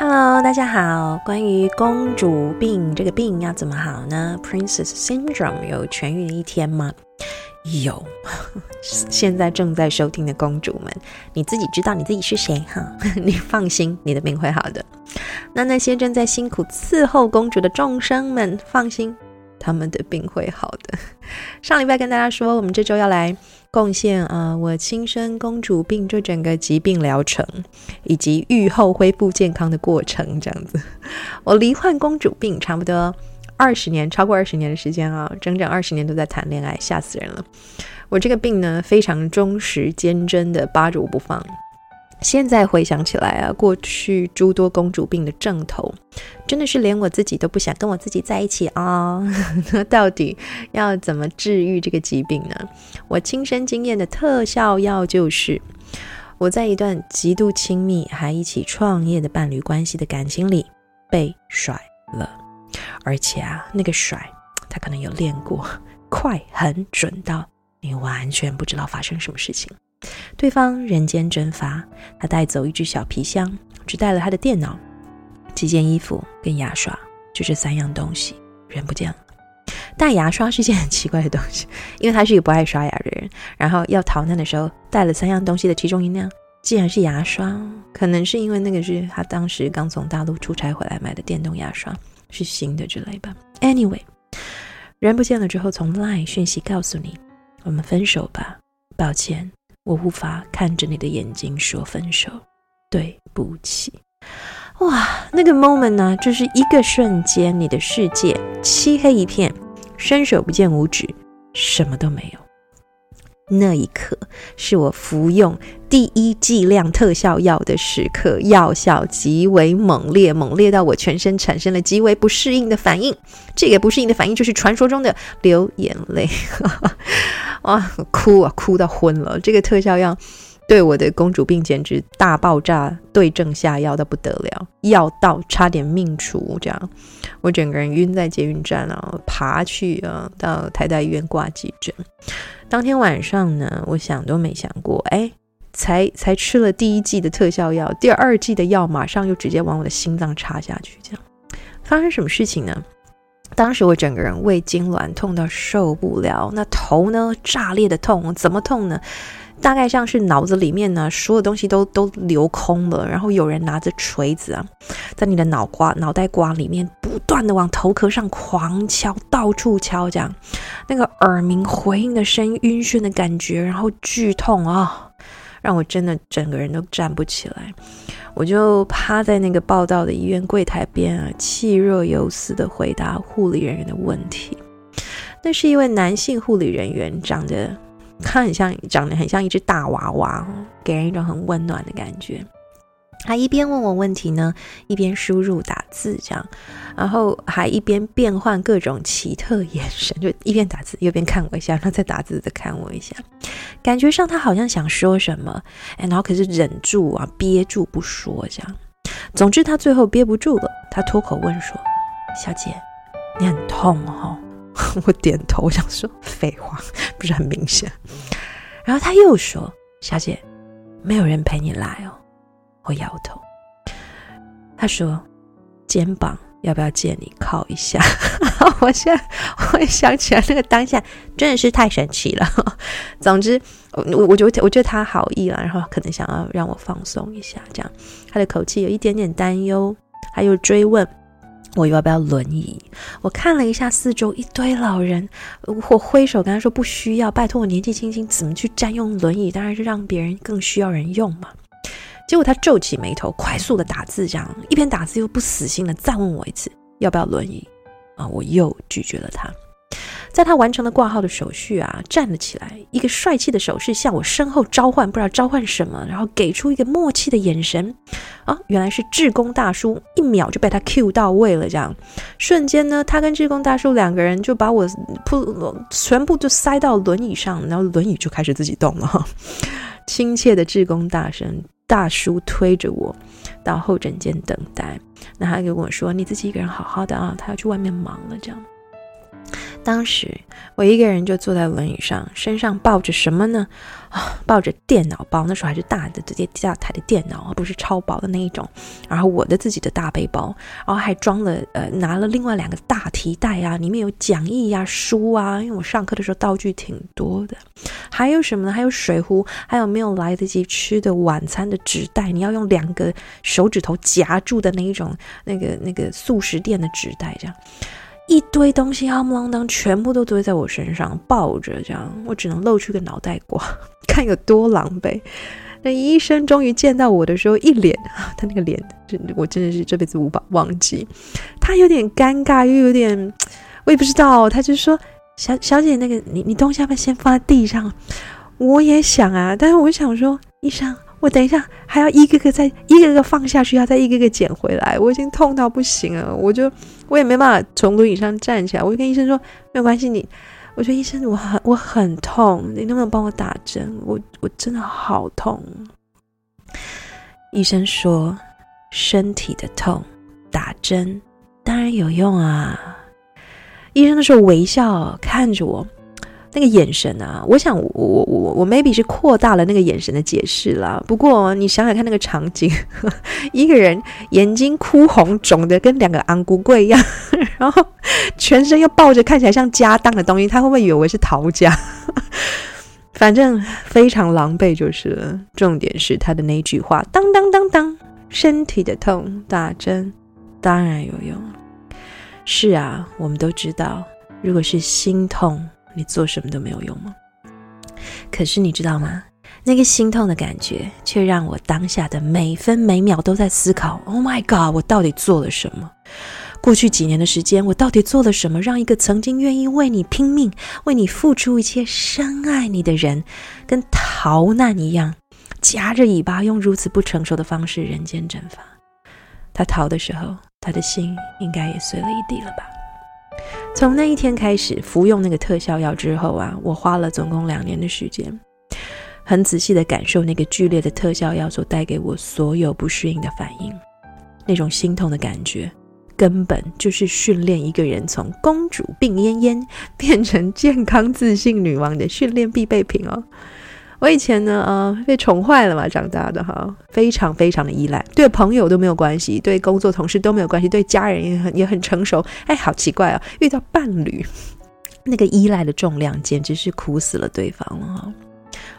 Hello，大家好。关于公主病这个病要怎么好呢？Princess Syndrome 有痊愈的一天吗？有。现在正在收听的公主们，你自己知道你自己是谁哈？你放心，你的病会好的。那那些正在辛苦伺候公主的众生们，放心。他们的病会好的。上礼拜跟大家说，我们这周要来贡献啊、呃，我亲身公主病这整个疾病疗程，以及愈后恢复健康的过程，这样子。我罹患公主病差不多二十年，超过二十年的时间啊，整整二十年都在谈恋爱，吓死人了。我这个病呢，非常忠实坚贞的扒着我不放。现在回想起来啊，过去诸多公主病的症头，真的是连我自己都不想跟我自己在一起啊！那到底要怎么治愈这个疾病呢？我亲身经验的特效药就是，我在一段极度亲密还一起创业的伴侣关系的感情里被甩了，而且啊，那个甩他可能有练过，快很准到你完全不知道发生什么事情。对方人间蒸发，他带走一只小皮箱，只带了他的电脑、几件衣服跟牙刷，就这三样东西，人不见了。带牙刷是件很奇怪的东西，因为他是一个不爱刷牙的人。然后要逃难的时候，带了三样东西的其中一样，竟然是牙刷，可能是因为那个是他当时刚从大陆出差回来买的电动牙刷，是新的之类吧。Anyway，人不见了之后，从 Line 讯息告诉你，我们分手吧，抱歉。我无法看着你的眼睛说分手，对不起。哇，那个 moment 呢，就是一个瞬间，你的世界漆黑一片，伸手不见五指，什么都没有。那一刻是我服用第一剂量特效药的时刻，药效极为猛烈，猛烈到我全身产生了极为不适应的反应。这个不适应的反应就是传说中的流眼泪。哇，哭啊，哭到昏了！这个特效药对我的公主病简直大爆炸，对症下药的不得了，药到差点命除，这样我整个人晕在捷运站啊，爬去啊到台大医院挂急诊。当天晚上呢，我想都没想过，哎，才才吃了第一剂的特效药，第二剂的药马上又直接往我的心脏插下去，这样发生什么事情呢？当时我整个人胃痉挛，痛到受不了，那头呢，炸裂的痛，怎么痛呢？大概像是脑子里面呢，所有东西都都流空了，然后有人拿着锤子啊，在你的脑瓜、脑袋瓜里面不断的往头壳上狂敲，到处敲，这样那个耳鸣回应的声音，晕眩的感觉，然后剧痛啊，让我真的整个人都站不起来，我就趴在那个报道的医院柜台边啊，气若游丝的回答护理人员的问题。那是一位男性护理人员，长得。他很像，长得很像一只大娃娃，给人一种很温暖的感觉。他一边问我问题呢，一边输入打字，这样，然后还一边变换各种奇特眼神，就一边打字一边看我一下，然后再打字再看我一下，感觉上他好像想说什么，哎，然后可是忍住啊，憋住不说，这样。总之他最后憋不住了，他脱口问说：“小姐，你很痛哦？”我点头，我想说废话，不是很明显。然后他又说：“小姐，没有人陪你来哦。”我摇头。他说：“肩膀要不要借你靠一下？” 我现在我也想起来，那个当下真的是太神奇了。总之，我我觉得我觉得他好意了，然后可能想要让我放松一下，这样。他的口气有一点点担忧，还有追问。我要不要轮椅？我看了一下四周，一堆老人。我挥手跟他说不需要，拜托我年纪轻轻，怎么去占用轮椅？当然是让别人更需要人用嘛。结果他皱起眉头，快速的打字，这样一边打字又不死心的再问我一次要不要轮椅啊？我又拒绝了他。在他完成了挂号的手续啊，站了起来，一个帅气的手势向我身后召唤，不知道召唤什么，然后给出一个默契的眼神，啊，原来是志工大叔，一秒就被他 Q 到位了，这样，瞬间呢，他跟志工大叔两个人就把我扑全部就塞到轮椅上，然后轮椅就开始自己动了，亲切的志工大声大叔推着我到候诊间等待，那他跟我说：“你自己一个人好好的啊，他要去外面忙了，这样。”当时我一个人就坐在轮椅上，身上抱着什么呢？啊，抱着电脑包，那时候还是大的，直接大台的电脑，而不是超薄的那一种。然后我的自己的大背包，然后还装了呃，拿了另外两个大提袋啊，里面有讲义呀、书啊，因为我上课的时候道具挺多的。还有什么呢？还有水壶，还有没有来得及吃的晚餐的纸袋，你要用两个手指头夹住的那一种，那个那个速食店的纸袋，这样。一堆东西，夯不啷当，全部都堆在我身上，抱着这样，我只能露出个脑袋瓜，看有多狼狈。那医生终于见到我的时候，一脸啊，他那个脸，真的，我真的是这辈子无法忘记。他有点尴尬，又有点，我也不知道。他就说：“小小姐，那个你你东西要不要先放在地上？”我也想啊，但是我想说，医生。我等一下还要一个个再一个个放下去，要再一个个捡回来，我已经痛到不行了。我就我也没办法从轮椅上站起来，我就跟医生说没有关系，你我说医生我很我很痛，你能不能帮我打针？我我真的好痛。医生说身体的痛打针当然有用啊。医生那时候微笑看着我。那个眼神啊，我想我我我我 maybe 是扩大了那个眼神的解释啦。不过你想想看那个场景，一个人眼睛哭红肿的跟两个安菇贵一样，然后全身又抱着看起来像家当的东西，他会不会以为是逃家？反正非常狼狈就是了。重点是他的那句话：当当当当，身体的痛打针当然有用。是啊，我们都知道，如果是心痛。你做什么都没有用吗？可是你知道吗？那个心痛的感觉，却让我当下的每分每秒都在思考：Oh my God，我到底做了什么？过去几年的时间，我到底做了什么，让一个曾经愿意为你拼命、为你付出一切、深爱你的人，跟逃难一样，夹着尾巴，用如此不成熟的方式人间蒸发？他逃的时候，他的心应该也碎了一地了吧？从那一天开始服用那个特效药之后啊，我花了总共两年的时间，很仔细的感受那个剧烈的特效药所带给我所有不适应的反应，那种心痛的感觉，根本就是训练一个人从公主病恹恹变成健康自信女王的训练必备品哦。我以前呢，呃，被宠坏了嘛，长大的哈，非常非常的依赖，对朋友都没有关系，对工作同事都没有关系，对家人也很也很成熟。哎，好奇怪啊，遇到伴侣，那个依赖的重量简直是苦死了对方了哈。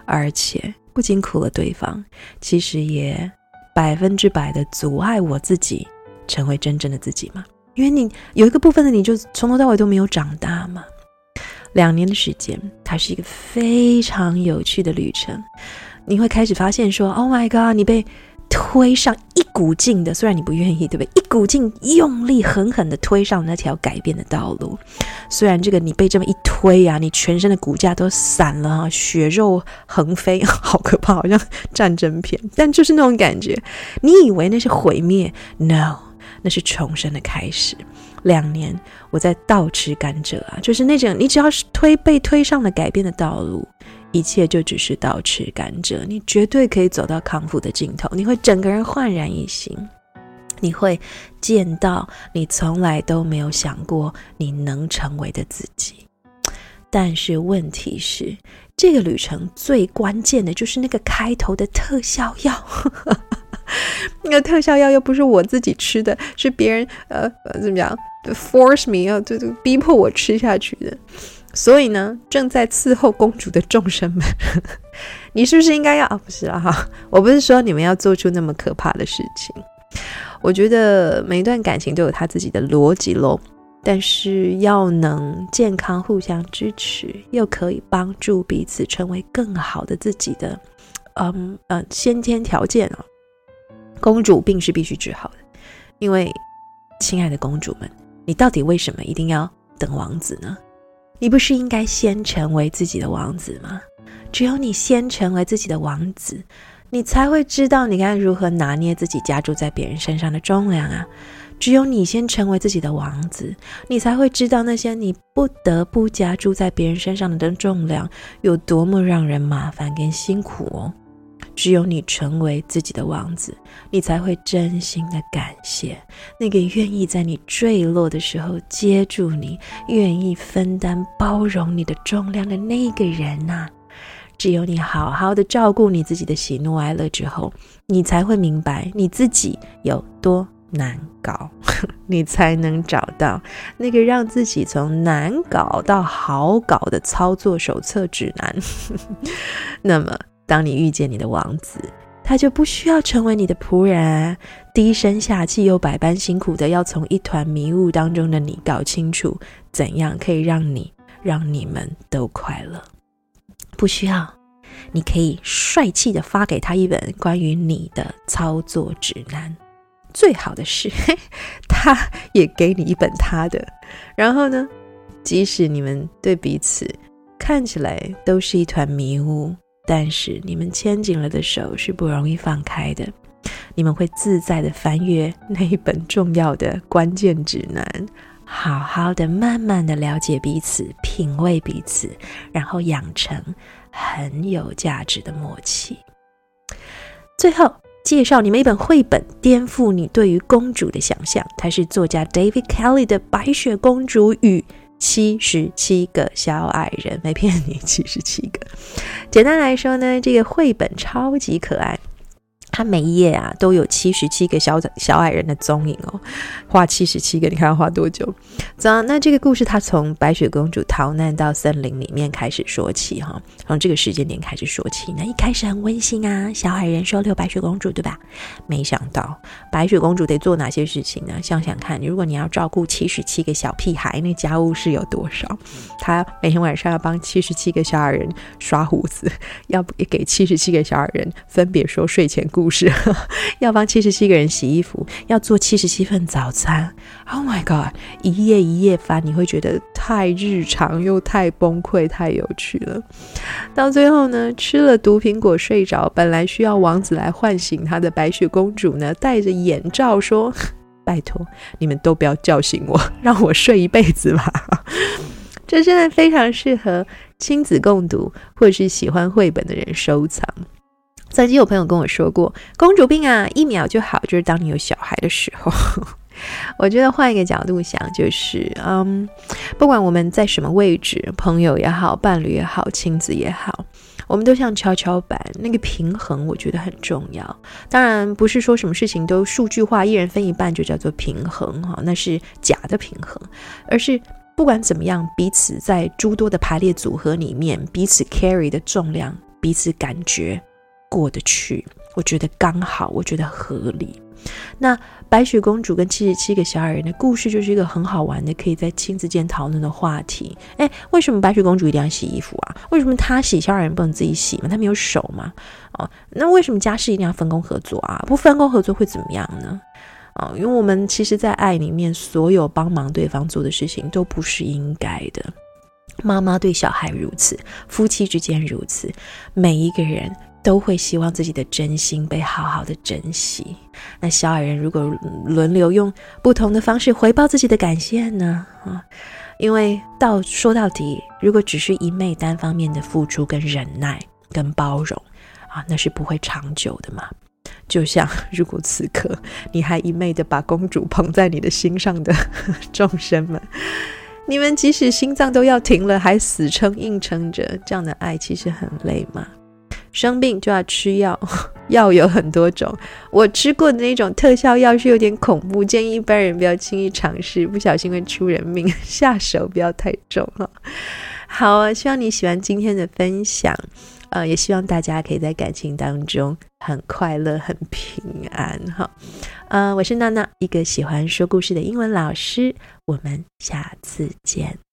而且不仅苦了对方，其实也百分之百的阻碍我自己成为真正的自己嘛，因为你有一个部分的你就从头到尾都没有长大嘛。两年的时间，它是一个非常有趣的旅程。你会开始发现说：“Oh my God！” 你被推上一股劲的，虽然你不愿意，对不对？一股劲用力狠狠的推上那条改变的道路。虽然这个你被这么一推啊，你全身的骨架都散了，血肉横飞，好可怕，好像战争片。但就是那种感觉，你以为那是毁灭？No，那是重生的开始。两年，我在倒吃甘蔗啊，就是那种你只要是推被推上了改变的道路，一切就只是倒吃甘蔗，你绝对可以走到康复的尽头，你会整个人焕然一新，你会见到你从来都没有想过你能成为的自己。但是问题是，这个旅程最关键的就是那个开头的特效药。那个特效药又不是我自己吃的，是别人呃怎么讲，force me 啊，对对，逼迫我吃下去的。所以呢，正在伺候公主的众生们，你是不是应该要啊？不是啊哈，我不是说你们要做出那么可怕的事情。我觉得每一段感情都有他自己的逻辑喽，但是要能健康互相支持，又可以帮助彼此成为更好的自己的，嗯嗯，先天条件啊。公主病是必须治好的，因为，亲爱的公主们，你到底为什么一定要等王子呢？你不是应该先成为自己的王子吗？只有你先成为自己的王子，你才会知道你该如何拿捏自己加诸在别人身上的重量啊！只有你先成为自己的王子，你才会知道那些你不得不加诸在别人身上的重量有多么让人麻烦跟辛苦哦。只有你成为自己的王子，你才会真心的感谢那个愿意在你坠落的时候接住你、愿意分担包容你的重量的那个人呐、啊。只有你好好的照顾你自己的喜怒哀乐之后，你才会明白你自己有多难搞，你才能找到那个让自己从难搞到好搞的操作手册指南。那么。当你遇见你的王子，他就不需要成为你的仆人，低声下气又百般辛苦的要从一团迷雾当中的你搞清楚怎样可以让你让你们都快乐。不需要，你可以帅气的发给他一本关于你的操作指南。最好的是，他也给你一本他的。然后呢，即使你们对彼此看起来都是一团迷雾。但是你们牵紧了的手是不容易放开的，你们会自在的翻阅那一本重要的关键指南，好好的、慢慢的了解彼此，品味彼此，然后养成很有价值的默契。最后介绍你们一本绘本，颠覆你对于公主的想象。它是作家 David Kelly 的《白雪公主与》。七十七个小矮人，没骗你，七十七个。简单来说呢，这个绘本超级可爱。它每一页啊都有七十七个小小矮人的踪影哦，画七十七个，你看要画多久？走，那这个故事它从白雪公主逃难到森林里面开始说起哈，从这个时间点开始说起。那一开始很温馨啊，小矮人收留白雪公主，对吧？没想到白雪公主得做哪些事情呢？想想看，如果你要照顾七十七个小屁孩，那家务事有多少？她每天晚上要帮七十七个小矮人刷胡子，要不给七十七个小矮人分别说睡前故。故事 要帮七十七个人洗衣服，要做七十七份早餐。Oh my god！一页一页翻，你会觉得太日常又太崩溃，太有趣了。到最后呢，吃了毒苹果睡着，本来需要王子来唤醒她的白雪公主呢，戴着眼罩说：“ 拜托，你们都不要叫醒我，让我睡一辈子吧。”这真的非常适合亲子共读，或是喜欢绘本的人收藏。曾经有朋友跟我说过，公主病啊，一秒就好，就是当你有小孩的时候。我觉得换一个角度想，就是嗯，不管我们在什么位置，朋友也好，伴侣也好，亲子也好，我们都像跷跷板，那个平衡我觉得很重要。当然，不是说什么事情都数据化，一人分一半就叫做平衡哈，那是假的平衡，而是不管怎么样，彼此在诸多的排列组合里面，彼此 carry 的重量，彼此感觉。过得去，我觉得刚好，我觉得合理。那白雪公主跟七十七个小矮人的故事，就是一个很好玩的，可以在亲子间讨论的话题。诶，为什么白雪公主一定要洗衣服啊？为什么她洗，小矮人不能自己洗吗？她没有手吗？哦，那为什么家事一定要分工合作啊？不分工合作会怎么样呢？哦，因为我们其实，在爱里面，所有帮忙对方做的事情，都不是应该的。妈妈对小孩如此，夫妻之间如此，每一个人。都会希望自己的真心被好好的珍惜。那小矮人如果轮流用不同的方式回报自己的感谢呢？啊，因为到说到底，如果只是一昧单方面的付出跟忍耐跟包容啊，那是不会长久的嘛。就像如果此刻你还一昧的把公主捧在你的心上的众生们，你们即使心脏都要停了，还死撑硬撑着，这样的爱其实很累嘛。生病就要吃药，药有很多种。我吃过的那种特效药是有点恐怖，建议一般人不要轻易尝试，不小心会出人命。下手不要太重哈。好啊，希望你喜欢今天的分享，呃，也希望大家可以在感情当中很快乐、很平安哈。呃，我是娜娜，一个喜欢说故事的英文老师。我们下次见。